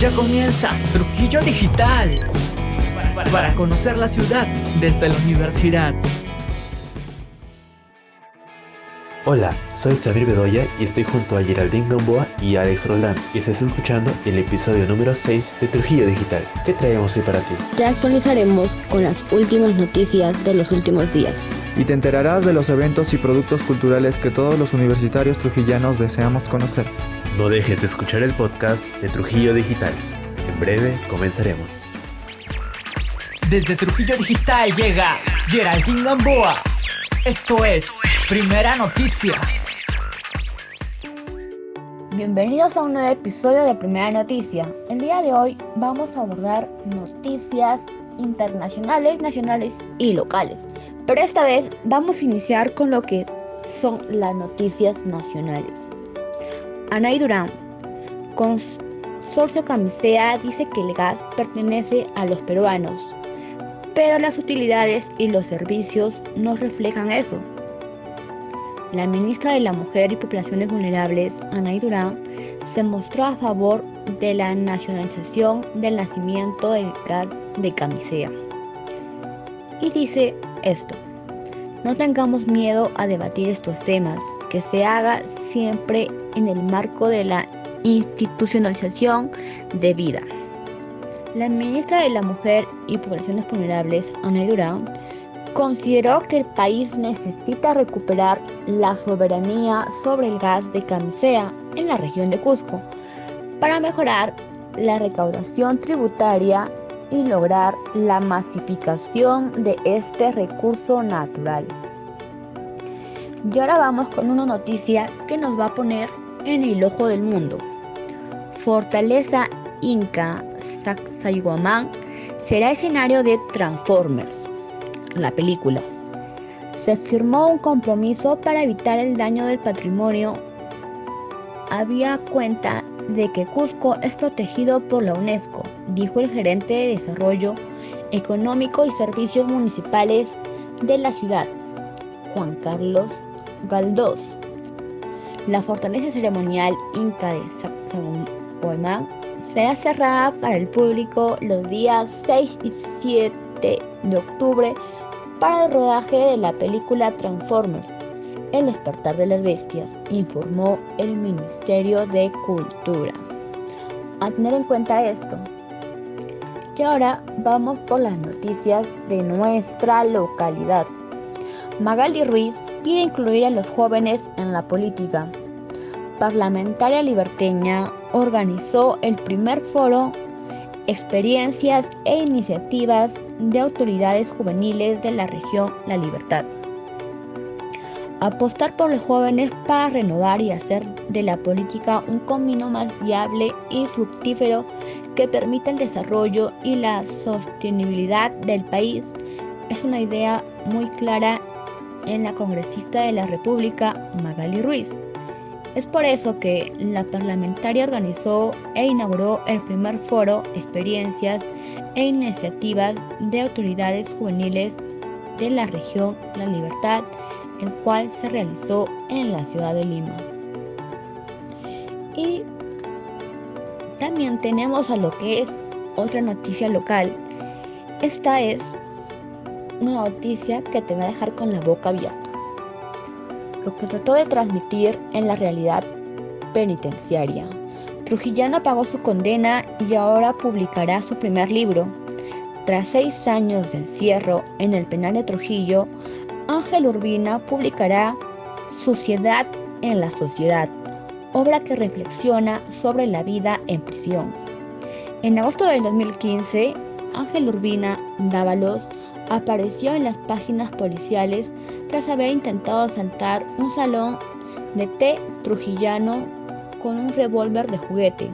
Ya comienza Trujillo Digital para conocer la ciudad desde la universidad. Hola, soy Sabir Bedoya y estoy junto a Geraldine Gamboa y Alex Roland y estás escuchando el episodio número 6 de Trujillo Digital. ¿Qué traemos hoy para ti? Te actualizaremos con las últimas noticias de los últimos días. Y te enterarás de los eventos y productos culturales que todos los universitarios trujillanos deseamos conocer. No dejes de escuchar el podcast de Trujillo Digital. En breve comenzaremos. Desde Trujillo Digital llega Geraldine Gamboa. Esto es Primera Noticia. Bienvenidos a un nuevo episodio de Primera Noticia. El día de hoy vamos a abordar noticias internacionales, nacionales y locales. Pero esta vez vamos a iniciar con lo que son las noticias nacionales. Anay Durán, Consorcio Camisea, dice que el gas pertenece a los peruanos, pero las utilidades y los servicios no reflejan eso. La ministra de la Mujer y Poblaciones Vulnerables, Anay Durán, se mostró a favor de la nacionalización del nacimiento del gas de Camisea. Y dice esto, no tengamos miedo a debatir estos temas, que se haga siempre en el marco de la institucionalización de vida. La ministra de la Mujer y Poblaciones Vulnerables, Ana Durán, consideró que el país necesita recuperar la soberanía sobre el gas de camisea en la región de Cusco para mejorar la recaudación tributaria y lograr la masificación de este recurso natural. Y ahora vamos con una noticia que nos va a poner en el ojo del mundo. Fortaleza Inca Sacsayhuamán será escenario de Transformers, la película. Se firmó un compromiso para evitar el daño del patrimonio. Había cuenta de que Cusco es protegido por la UNESCO, dijo el gerente de Desarrollo Económico y Servicios Municipales de la ciudad, Juan Carlos Galdós. La fortaleza ceremonial inca de Sacsayhuamán será cerrada para el público los días 6 y 7 de octubre para el rodaje de la película Transformers, El despertar de las bestias, informó el Ministerio de Cultura. A tener en cuenta esto. Y ahora vamos por las noticias de nuestra localidad. Magali Ruiz pide incluir a los jóvenes en la política. Parlamentaria liberteña organizó el primer foro Experiencias e iniciativas de autoridades juveniles de la región La Libertad. Apostar por los jóvenes para renovar y hacer de la política un camino más viable y fructífero que permita el desarrollo y la sostenibilidad del país es una idea muy clara en la congresista de la República, Magali Ruiz. Es por eso que la parlamentaria organizó e inauguró el primer foro Experiencias e Iniciativas de Autoridades Juveniles de la región La Libertad, el cual se realizó en la ciudad de Lima. Y también tenemos a lo que es otra noticia local. Esta es una noticia que te va a dejar con la boca abierta. Lo que trató de transmitir en la realidad penitenciaria. Trujillano pagó su condena y ahora publicará su primer libro. Tras seis años de encierro en el penal de Trujillo, Ángel Urbina publicará Suciedad en la Sociedad, obra que reflexiona sobre la vida en prisión. En agosto del 2015, Ángel Urbina Dávalos apareció en las páginas policiales tras haber intentado asaltar un salón de té trujillano con un revólver de juguete.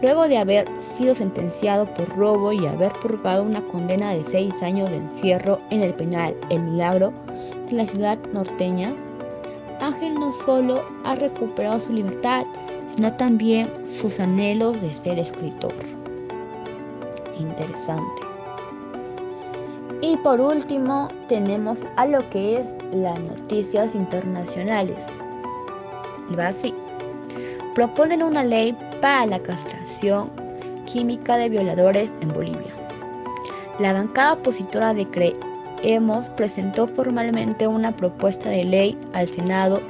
Luego de haber sido sentenciado por robo y haber purgado una condena de seis años de encierro en el penal El Milagro de la ciudad norteña, Ángel no solo ha recuperado su libertad, sino también sus anhelos de ser escritor. Interesante. Y por último tenemos a lo que es las noticias internacionales. Y va así. Proponen una ley para la castración química de violadores en Bolivia. La bancada opositora de Creemos presentó formalmente una propuesta de ley al Senado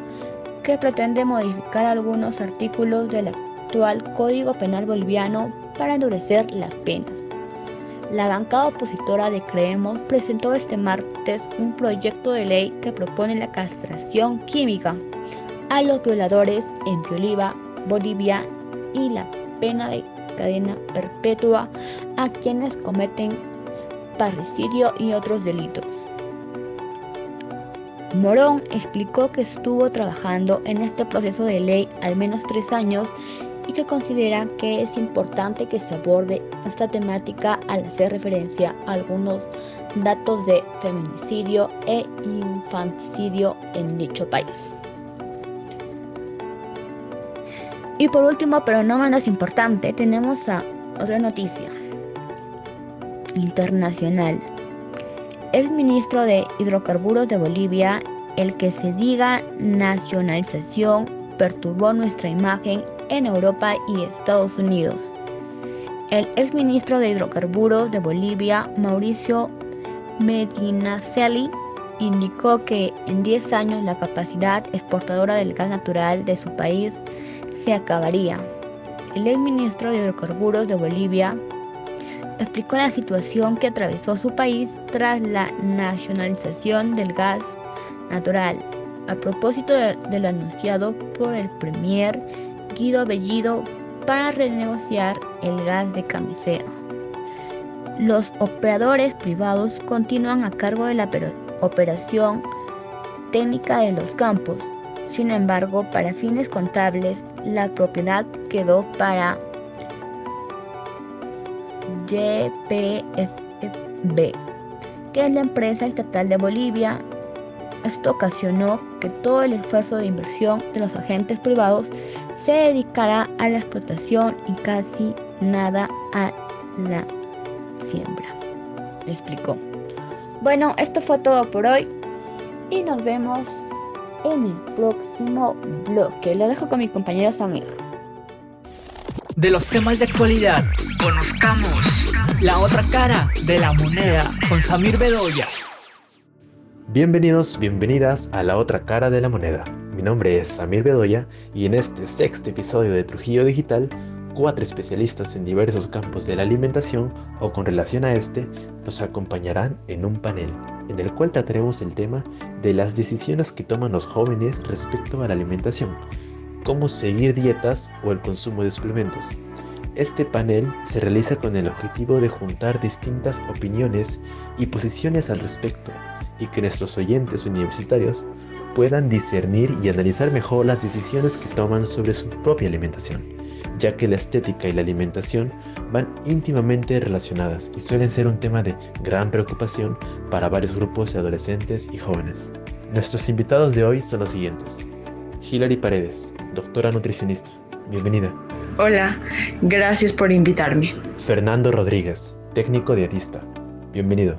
que pretende modificar algunos artículos del actual Código Penal boliviano para endurecer las penas. La bancada opositora de Creemos presentó este martes un proyecto de ley que propone la castración química a los violadores en Bolivia, Bolivia y la pena de cadena perpetua a quienes cometen parricidio y otros delitos. Morón explicó que estuvo trabajando en este proceso de ley al menos tres años y que considera que es importante que se aborde esta temática al hacer referencia a algunos datos de feminicidio e infanticidio en dicho país. Y por último, pero no menos importante, tenemos a otra noticia internacional. El ministro de Hidrocarburos de Bolivia, el que se diga nacionalización, perturbó nuestra imagen en Europa y Estados Unidos. El exministro de Hidrocarburos de Bolivia, Mauricio Medinaceli, indicó que en 10 años la capacidad exportadora del gas natural de su país se acabaría. El exministro de Hidrocarburos de Bolivia explicó la situación que atravesó su país tras la nacionalización del gas natural, a propósito de, lo anunciado por el premier Guido Bellido para renegociar el gas de camisea. Los operadores privados continúan a cargo de la operación técnica de los campos. Sin embargo, para fines contables, la propiedad quedó para YPFB, que es la empresa estatal de Bolivia. Esto ocasionó que todo el esfuerzo de inversión de los agentes privados se dedicará a la explotación y casi nada a la siembra. Le explicó. Bueno, esto fue todo por hoy y nos vemos en el próximo bloque. Lo dejo con mi compañero Samir. De los temas de actualidad, conozcamos la otra cara de la moneda con Samir Bedoya. Bienvenidos, bienvenidas a la otra cara de la moneda. Mi nombre es Samir Bedoya y en este sexto episodio de Trujillo Digital, cuatro especialistas en diversos campos de la alimentación o con relación a este nos acompañarán en un panel en el cual trataremos el tema de las decisiones que toman los jóvenes respecto a la alimentación, cómo seguir dietas o el consumo de suplementos. Este panel se realiza con el objetivo de juntar distintas opiniones y posiciones al respecto y que nuestros oyentes universitarios puedan discernir y analizar mejor las decisiones que toman sobre su propia alimentación, ya que la estética y la alimentación van íntimamente relacionadas y suelen ser un tema de gran preocupación para varios grupos de adolescentes y jóvenes. Nuestros invitados de hoy son los siguientes. Hilary Paredes, doctora nutricionista. Bienvenida. Hola, gracias por invitarme. Fernando Rodríguez, técnico dietista. Bienvenido.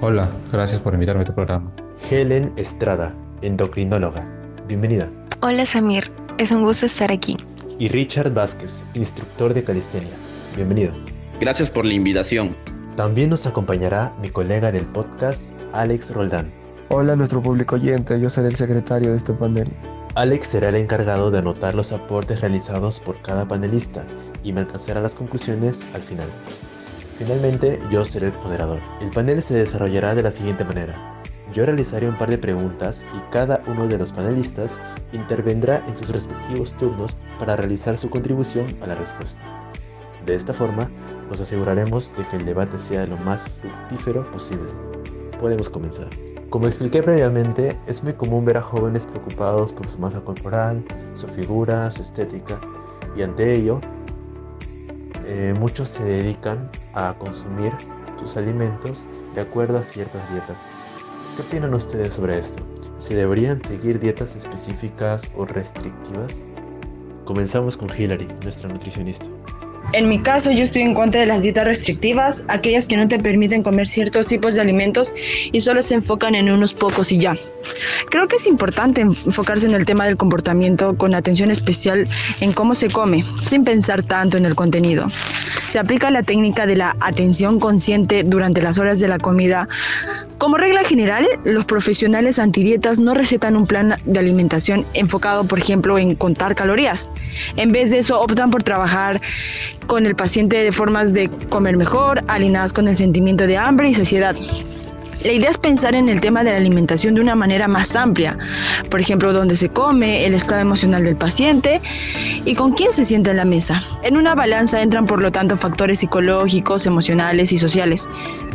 Hola, gracias por invitarme a tu programa. Helen Estrada, endocrinóloga. Bienvenida. Hola Samir, es un gusto estar aquí. Y Richard Vázquez, instructor de calistenia. Bienvenido. Gracias por la invitación. También nos acompañará mi colega del podcast, Alex Roldán. Hola a nuestro público oyente, yo seré el secretario de este panel. Alex será el encargado de anotar los aportes realizados por cada panelista y me alcanzará las conclusiones al final. Finalmente, yo seré el moderador. El panel se desarrollará de la siguiente manera. Yo realizaré un par de preguntas y cada uno de los panelistas intervendrá en sus respectivos turnos para realizar su contribución a la respuesta. De esta forma, nos aseguraremos de que el debate sea lo más fructífero posible. Podemos comenzar. Como expliqué previamente, es muy común ver a jóvenes preocupados por su masa corporal, su figura, su estética, y ante ello, eh, muchos se dedican a consumir sus alimentos de acuerdo a ciertas dietas. ¿Qué opinan ustedes sobre esto? ¿Se deberían seguir dietas específicas o restrictivas? Comenzamos con Hillary, nuestra nutricionista. En mi caso, yo estoy en contra de las dietas restrictivas, aquellas que no te permiten comer ciertos tipos de alimentos y solo se enfocan en unos pocos y ya. Creo que es importante enfocarse en el tema del comportamiento con atención especial en cómo se come, sin pensar tanto en el contenido. se aplica la técnica de la atención consciente durante las horas de la comida. Como regla general, los profesionales antidietas no recetan un plan de alimentación enfocado, por ejemplo, en contar calorías. En vez de eso, optan por trabajar con el paciente de formas de comer mejor, alineadas con el sentimiento de hambre y saciedad. La idea es pensar en el tema de la alimentación de una manera más amplia, por ejemplo, dónde se come, el estado emocional del paciente y con quién se sienta en la mesa. En una balanza entran, por lo tanto, factores psicológicos, emocionales y sociales.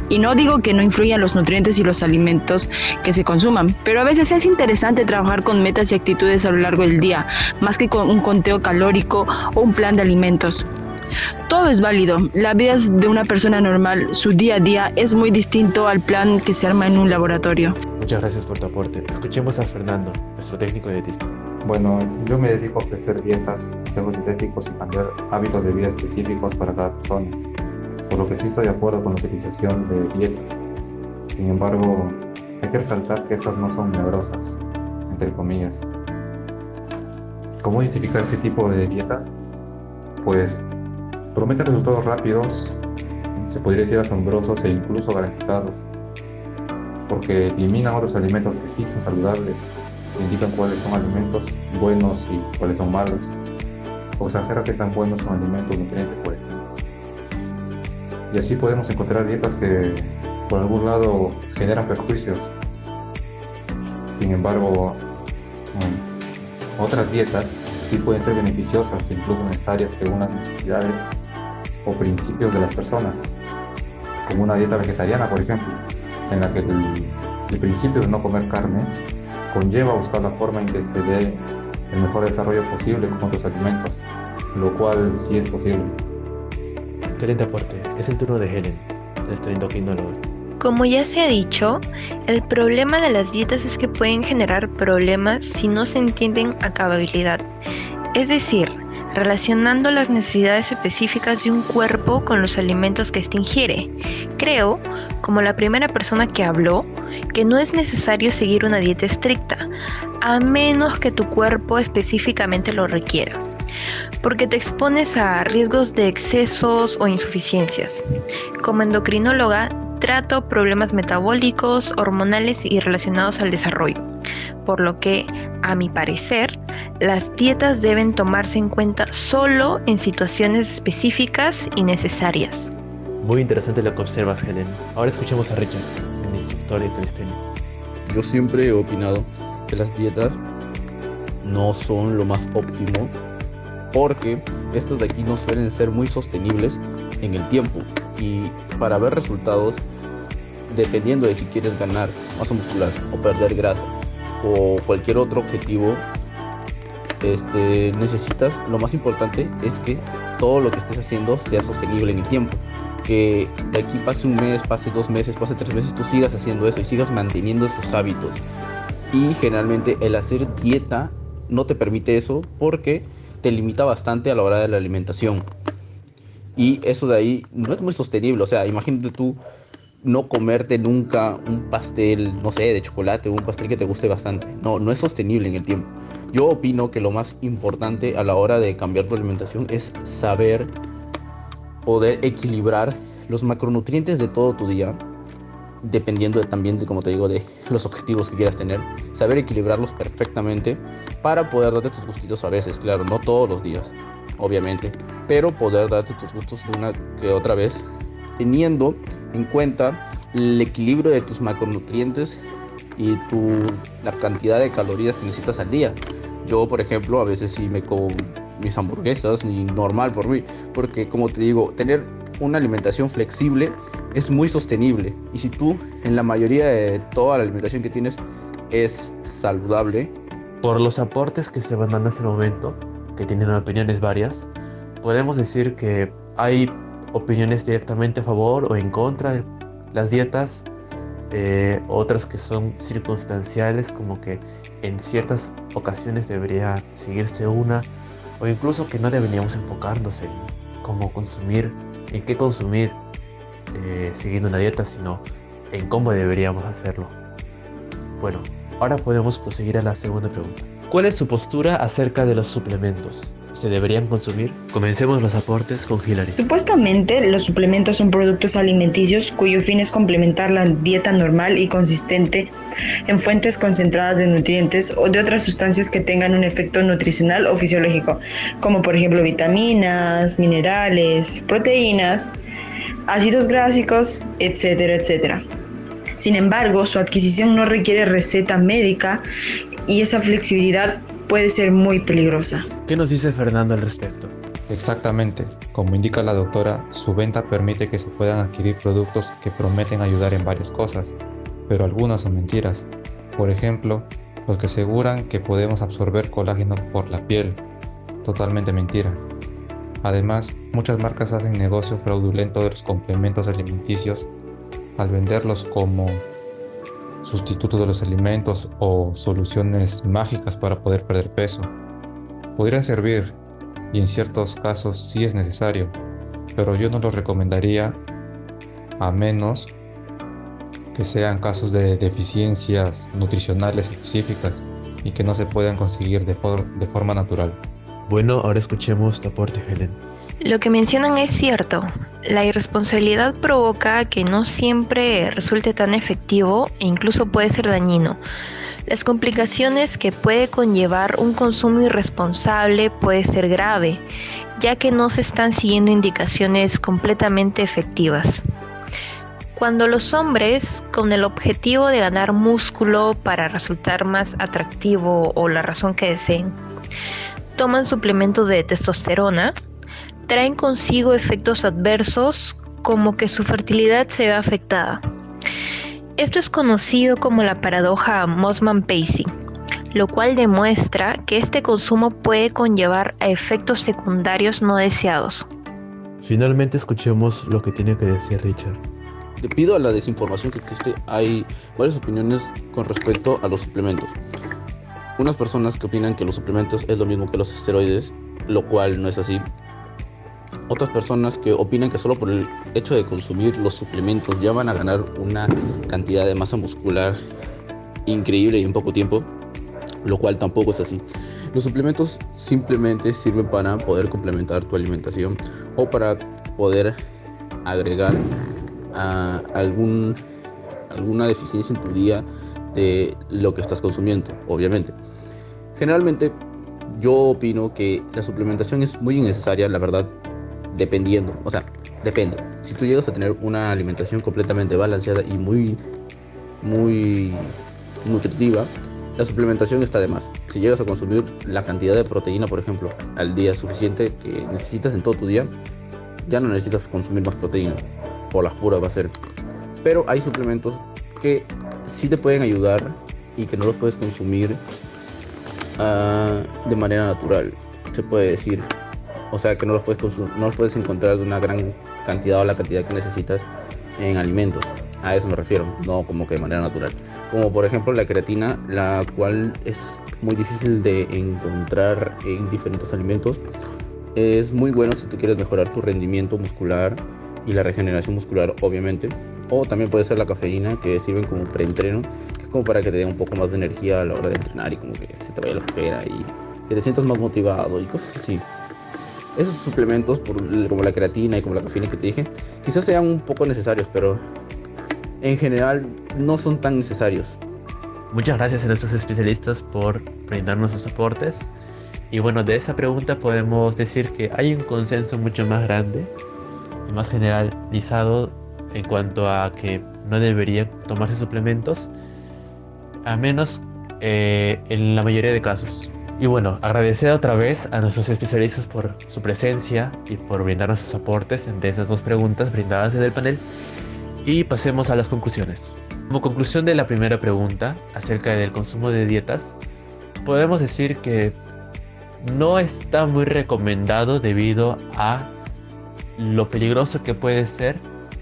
Y no digo que no influyan los nutrientes y los alimentos que se consuman, pero a veces es interesante trabajar con metas y actitudes a lo largo del día, más que con un conteo calórico o un plan de alimentos. Todo es válido. La vida de una persona normal, su día a día, es muy distinto al plan que se arma en un laboratorio. Muchas gracias por tu aporte. Escuchemos a Fernando, nuestro técnico dietista. Bueno, yo me dedico a ofrecer dietas, consejos dietéticos y cambiar hábitos de vida específicos para cada persona, por lo que sí estoy de acuerdo con la utilización de dietas. Sin embargo, hay que resaltar que estas no son milagrosas, entre comillas. ¿Cómo identificar este tipo de dietas? Pues Promete resultados rápidos, se podría decir asombrosos e incluso garantizados, porque eliminan otros alimentos que sí son saludables, indican cuáles son alimentos buenos y cuáles son malos, o exagera qué tan buenos son alimentos nutrientes, por ejemplo. Y así podemos encontrar dietas que por algún lado generan perjuicios. Sin embargo, mm, otras dietas sí pueden ser beneficiosas incluso necesarias según las necesidades o principios de las personas, como una dieta vegetariana, por ejemplo, en la que el, principio de no comer carne conlleva buscar la forma en que se dé el mejor desarrollo posible con otros alimentos, lo cual sí es posible. Excelente aporte. Es el turno de Helen, nuestra endocrinóloga. Como ya se ha dicho, el problema de las dietas es que pueden generar problemas si no se entienden a cabalidad. Es decir, relacionando las necesidades específicas de un cuerpo con los alimentos que éste ingiere. Creo, como la primera persona que habló, que no es necesario seguir una dieta estricta, a menos que tu cuerpo específicamente lo requiera, porque te expones a riesgos de excesos o insuficiencias. Como endocrinóloga, trato problemas metabólicos, hormonales y relacionados al desarrollo, por lo que, a mi parecer, las dietas deben tomarse en cuenta solo en situaciones específicas y necesarias. Muy interesante lo que observas, Helen. Ahora escuchemos a Richard en esta historia de Yo siempre he opinado que las dietas no son lo más óptimo porque estas de aquí no suelen ser muy sostenibles en el tiempo y para ver resultados dependiendo de si quieres ganar masa muscular o perder grasa o cualquier otro objetivo este, necesitas, lo más importante es que todo lo que estés haciendo sea sostenible en el tiempo. Que de aquí pase un mes, pase dos meses, pase tres meses, tú sigas haciendo eso y sigas manteniendo esos hábitos. Y generalmente el hacer dieta no te permite eso porque te limita bastante a la hora de la alimentación. Y eso de ahí no es muy sostenible. O sea, imagínate tú no comerte nunca un pastel, no sé, de chocolate o un pastel que te guste bastante. No, no es sostenible en el tiempo. Yo opino que lo más importante a la hora de cambiar tu alimentación es saber poder equilibrar los macronutrientes de todo tu día, dependiendo también de, como te digo, de los objetivos que quieras tener, saber equilibrarlos perfectamente para poder darte tus gustitos a veces, claro, no todos los días, obviamente, pero poder darte tus gustos de una que otra vez teniendo en cuenta el equilibrio de tus macronutrientes y tu, la cantidad de calorías que necesitas al día. Yo, por ejemplo, a veces sí me como mis hamburguesas, ni normal por mí, porque como te digo, tener una alimentación flexible es muy sostenible. Y si tú, en la mayoría de toda la alimentación que tienes, es saludable. Por los aportes que se van dando en este momento, que tienen opiniones varias, podemos decir que hay opiniones directamente a favor o en contra de las dietas, eh, otras que son circunstanciales, como que en ciertas ocasiones debería seguirse una, o incluso que no deberíamos enfocarnos en cómo consumir, en qué consumir eh, siguiendo una dieta, sino en cómo deberíamos hacerlo. Bueno, ahora podemos proseguir a la segunda pregunta. ¿Cuál es su postura acerca de los suplementos? Se deberían consumir? Comencemos los aportes con Hilary. Supuestamente, los suplementos son productos alimenticios cuyo fin es complementar la dieta normal y consistente en fuentes concentradas de nutrientes o de otras sustancias que tengan un efecto nutricional o fisiológico, como por ejemplo vitaminas, minerales, proteínas, ácidos grásicos, etcétera, etcétera. Sin embargo, su adquisición no requiere receta médica y esa flexibilidad puede ser muy peligrosa. ¿Qué nos dice Fernando al respecto? Exactamente, como indica la doctora, su venta permite que se puedan adquirir productos que prometen ayudar en varias cosas, pero algunas son mentiras. Por ejemplo, los que aseguran que podemos absorber colágeno por la piel. Totalmente mentira. Además, muchas marcas hacen negocio fraudulento de los complementos alimenticios al venderlos como sustitutos de los alimentos o soluciones mágicas para poder perder peso. Podrían servir y en ciertos casos sí es necesario, pero yo no los recomendaría a menos que sean casos de deficiencias nutricionales específicas y que no se puedan conseguir de, de forma natural. Bueno, ahora escuchemos tu aporte, Helen. Lo que mencionan es cierto. La irresponsabilidad provoca que no siempre resulte tan efectivo e incluso puede ser dañino. Las complicaciones que puede conllevar un consumo irresponsable puede ser grave, ya que no se están siguiendo indicaciones completamente efectivas. Cuando los hombres, con el objetivo de ganar músculo para resultar más atractivo o la razón que deseen, toman suplementos de testosterona, traen consigo efectos adversos como que su fertilidad se ve afectada. Esto es conocido como la paradoja Mossman-Pacey, lo cual demuestra que este consumo puede conllevar a efectos secundarios no deseados. Finalmente escuchemos lo que tiene que decir Richard. Debido a la desinformación que existe, hay varias opiniones con respecto a los suplementos. Unas personas que opinan que los suplementos es lo mismo que los esteroides, lo cual no es así, otras personas que opinan que solo por el hecho de consumir los suplementos ya van a ganar una cantidad de masa muscular increíble y en poco tiempo, lo cual tampoco es así. Los suplementos simplemente sirven para poder complementar tu alimentación o para poder agregar a algún, alguna deficiencia en tu día de lo que estás consumiendo, obviamente. Generalmente yo opino que la suplementación es muy innecesaria, la verdad, dependiendo, o sea, depende. Si tú llegas a tener una alimentación completamente balanceada y muy, muy nutritiva, la suplementación está de más. Si llegas a consumir la cantidad de proteína, por ejemplo, al día suficiente que necesitas en todo tu día, ya no necesitas consumir más proteína. Por las puras va a ser. Pero hay suplementos que sí te pueden ayudar y que no los puedes consumir uh, de manera natural. Se puede decir o sea que no los puedes no los puedes encontrar de una gran cantidad o la cantidad que necesitas en alimentos. A eso me refiero, no como que de manera natural. Como por ejemplo la creatina, la cual es muy difícil de encontrar en diferentes alimentos. Es muy bueno si tú quieres mejorar tu rendimiento muscular y la regeneración muscular, obviamente. O también puede ser la cafeína, que sirven como preentreno, que es como para que te dé un poco más de energía a la hora de entrenar y como que se te vaya la flojera y que te sientas más motivado y cosas así esos suplementos, como la creatina y como la cafeína que te dije, quizás sean un poco necesarios, pero en general no son tan necesarios. Muchas gracias a nuestros especialistas por brindarnos sus aportes. Y bueno, de esa pregunta podemos decir que hay un consenso mucho más grande y más generalizado en cuanto a que no deberían tomarse suplementos, a menos eh, en la mayoría de casos. Y bueno, agradecer otra vez a nuestros especialistas por su presencia y por brindarnos sus aportes de estas dos preguntas brindadas en el panel. Y pasemos a las conclusiones. Como conclusión de la primera pregunta acerca del consumo de dietas, podemos decir que no está muy recomendado debido a lo peligroso que puede ser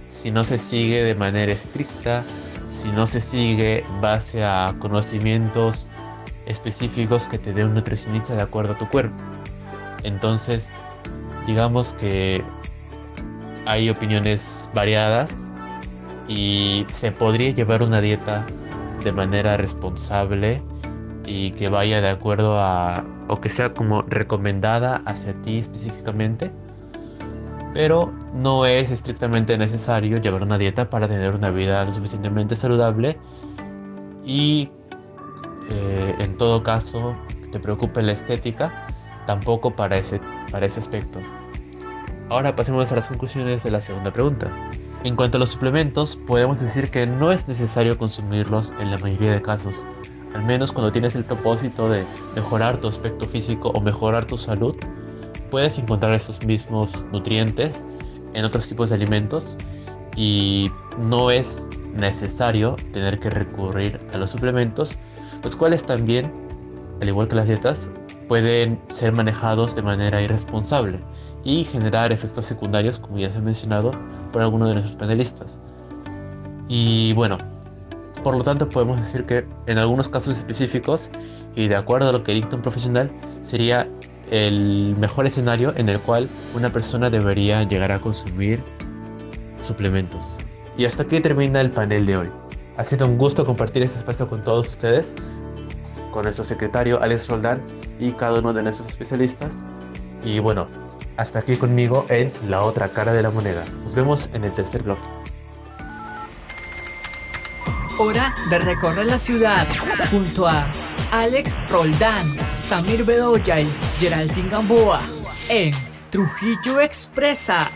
si no se sigue de manera estricta, si no se sigue base a conocimientos específicos que te dé un nutricionista de acuerdo a tu cuerpo. Entonces, digamos que hay opiniones variadas y se podría llevar una dieta de manera responsable y que vaya de acuerdo a, o que sea como recomendada hacia ti específicamente, pero no es estrictamente necesario llevar una dieta para tener una vida lo suficientemente saludable y eh, en todo caso te preocupe la estética, tampoco para ese, para ese aspecto. Ahora pasemos a las conclusiones de la segunda pregunta. En cuanto a los suplementos, podemos decir que no es necesario consumirlos en la mayoría de casos, al menos cuando tienes el propósito de mejorar tu aspecto físico o mejorar tu salud, puedes encontrar estos mismos nutrientes en otros tipos de alimentos y no es necesario tener que recurrir a los suplementos, los cuales también, al igual que las dietas, pueden ser manejados de manera irresponsable y generar efectos secundarios, como ya se ha mencionado por algunos de nuestros panelistas. Y bueno, por lo tanto podemos decir que en algunos casos específicos y de acuerdo a lo que dicta un profesional, sería el mejor escenario en el cual una persona debería llegar a consumir suplementos. Y hasta aquí termina el panel de hoy. Ha sido un gusto compartir este espacio con todos ustedes, con nuestro secretario Alex Roldán y cada uno de nuestros especialistas. Y bueno, hasta aquí conmigo en La otra cara de la moneda. Nos vemos en el tercer bloque. Hora de recorrer la ciudad junto a Alex Roldán, Samir Bedoya y Geraldine Gamboa en Trujillo Expresa.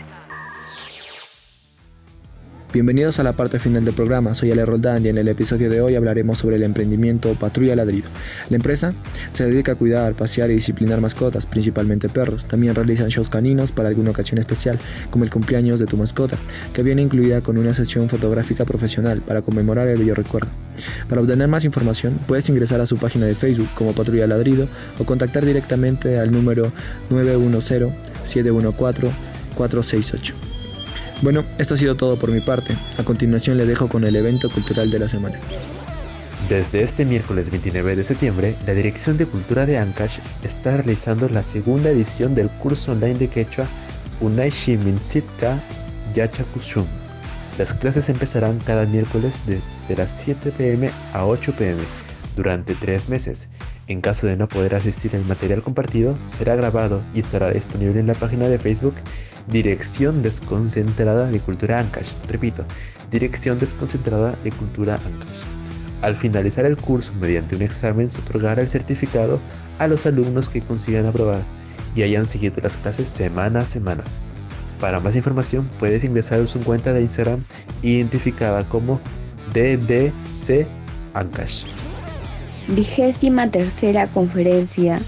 Bienvenidos a la parte final del programa, soy Ale Roldán y en el episodio de hoy hablaremos sobre el emprendimiento Patrulla Ladrido. La empresa se dedica a cuidar, pasear y disciplinar mascotas, principalmente perros. También realizan shows caninos para alguna ocasión especial, como el cumpleaños de tu mascota, que viene incluida con una sesión fotográfica profesional para conmemorar el bello recuerdo. Para obtener más información, puedes ingresar a su página de Facebook como Patrulla Ladrido o contactar directamente al número 910-714-468. Bueno, esto ha sido todo por mi parte. A continuación le dejo con el evento cultural de la semana. Desde este miércoles 29 de septiembre, la Dirección de Cultura de Ancash está realizando la segunda edición del curso online de quechua Unai Shimin Sitka Yachakushun. Las clases empezarán cada miércoles desde las 7 pm a 8 pm durante tres meses. En caso de no poder asistir al material compartido, será grabado y estará disponible en la página de Facebook Dirección Desconcentrada de Cultura Ancash. Repito, Dirección Desconcentrada de Cultura Ancash. Al finalizar el curso, mediante un examen, se otorgará el certificado a los alumnos que consigan aprobar y hayan seguido las clases semana a semana. Para más información, puedes ingresar a su cuenta de Instagram identificada como DDC Ancash. Vigésima tercera conferencia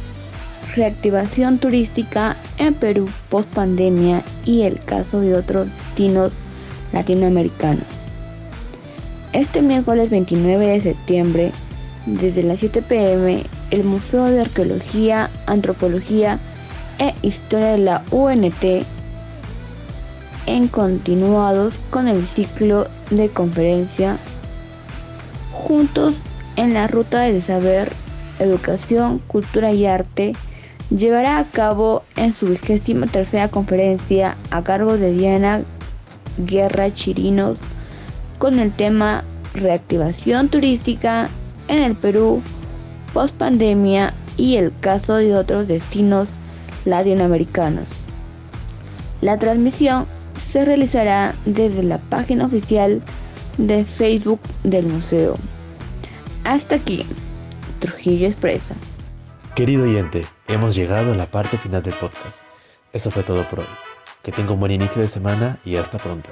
Reactivación turística en Perú post pandemia y el caso de otros destinos latinoamericanos. Este miércoles 29 de septiembre, desde las 7 pm, el Museo de Arqueología, Antropología e Historia de la UNT, en continuados con el ciclo de conferencia Juntos en la Ruta del Saber, Educación, Cultura y Arte, llevará a cabo en su vigésima tercera conferencia a cargo de Diana Guerra Chirinos con el tema Reactivación turística en el Perú post pandemia y el caso de otros destinos latinoamericanos. La transmisión se realizará desde la página oficial de Facebook del museo. Hasta aquí, Trujillo Expresa. Querido oyente, hemos llegado a la parte final del podcast. Eso fue todo por hoy. Que tenga un buen inicio de semana y hasta pronto.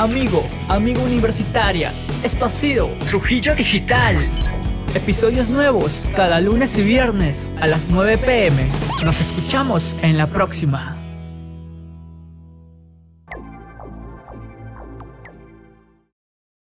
Amigo, amigo universitaria, esto ha sido Trujillo Digital. Episodios nuevos cada lunes y viernes a las 9 pm. Nos escuchamos en la próxima.